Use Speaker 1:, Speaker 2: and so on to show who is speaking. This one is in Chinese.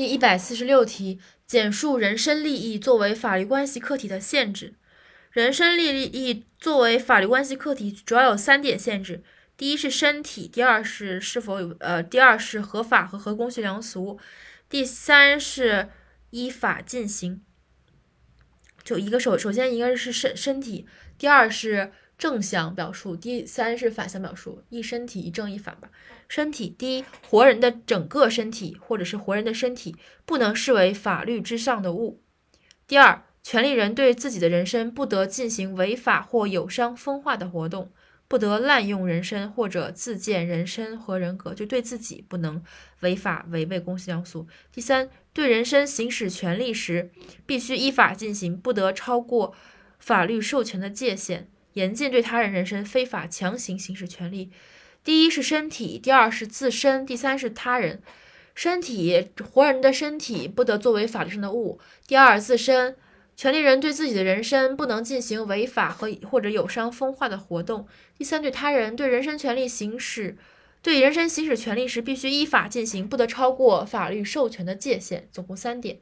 Speaker 1: 第一百四十六题，简述人身利益作为法律关系客体的限制。人身利益作为法律关系客体，主要有三点限制：第一是身体，第二是是否有呃，第二是合法和合公序良俗，第三是依法进行。就一个首首先一个是身身体，第二是。正向表述，第三是反向表述，一身体一正一反吧。身体第一，活人的整个身体或者是活人的身体不能视为法律之上的物。第二，权利人对自己的人身不得进行违法或有伤风化的活动，不得滥用人身或者自建人身和人格，就对自己不能违法违背公序良俗。第三，对人身行使权利时，必须依法进行，不得超过法律授权的界限。严禁对他人人身非法强行行使权利。第一是身体，第二是自身，第三是他人。身体，活人的身体不得作为法律上的物。第二，自身，权利人对自己的人身不能进行违法和或者有伤风化的活动。第三，对他人，对人身权利行使，对人身行使权利时，必须依法进行，不得超过法律授权的界限。总共三点。